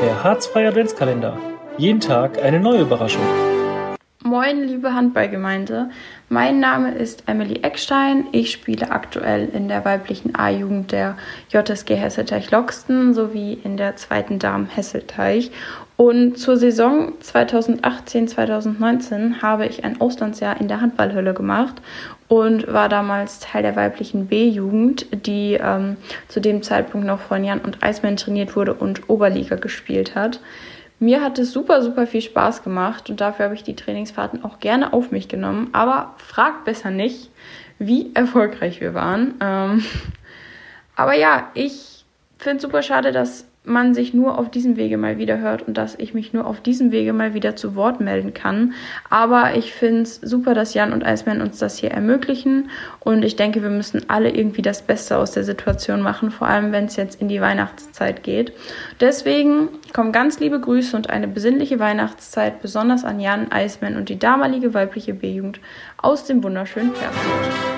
der Harzfreie Adventskalender. Jeden Tag eine neue Überraschung. Moin, liebe Handballgemeinde. Mein Name ist Emily Eckstein. Ich spiele aktuell in der weiblichen A-Jugend der JSG Hesselteich-Loxten sowie in der zweiten Damen Hesselteich. Und zur Saison 2018-2019 habe ich ein Auslandsjahr in der Handballhölle gemacht und war damals Teil der weiblichen B-Jugend, die ähm, zu dem Zeitpunkt noch von Jan und Eismann trainiert wurde und Oberliga gespielt hat. Mir hat es super, super viel Spaß gemacht und dafür habe ich die Trainingsfahrten auch gerne auf mich genommen. Aber fragt besser nicht, wie erfolgreich wir waren. Ähm, aber ja, ich finde es super schade, dass man sich nur auf diesem Wege mal wieder hört und dass ich mich nur auf diesem Wege mal wieder zu Wort melden kann. Aber ich finde es super, dass Jan und Eisman uns das hier ermöglichen und ich denke, wir müssen alle irgendwie das Beste aus der Situation machen, vor allem wenn es jetzt in die Weihnachtszeit geht. Deswegen kommen ganz liebe Grüße und eine besinnliche Weihnachtszeit, besonders an Jan, Eisman und die damalige weibliche B-Jugend aus dem wunderschönen Perfurt.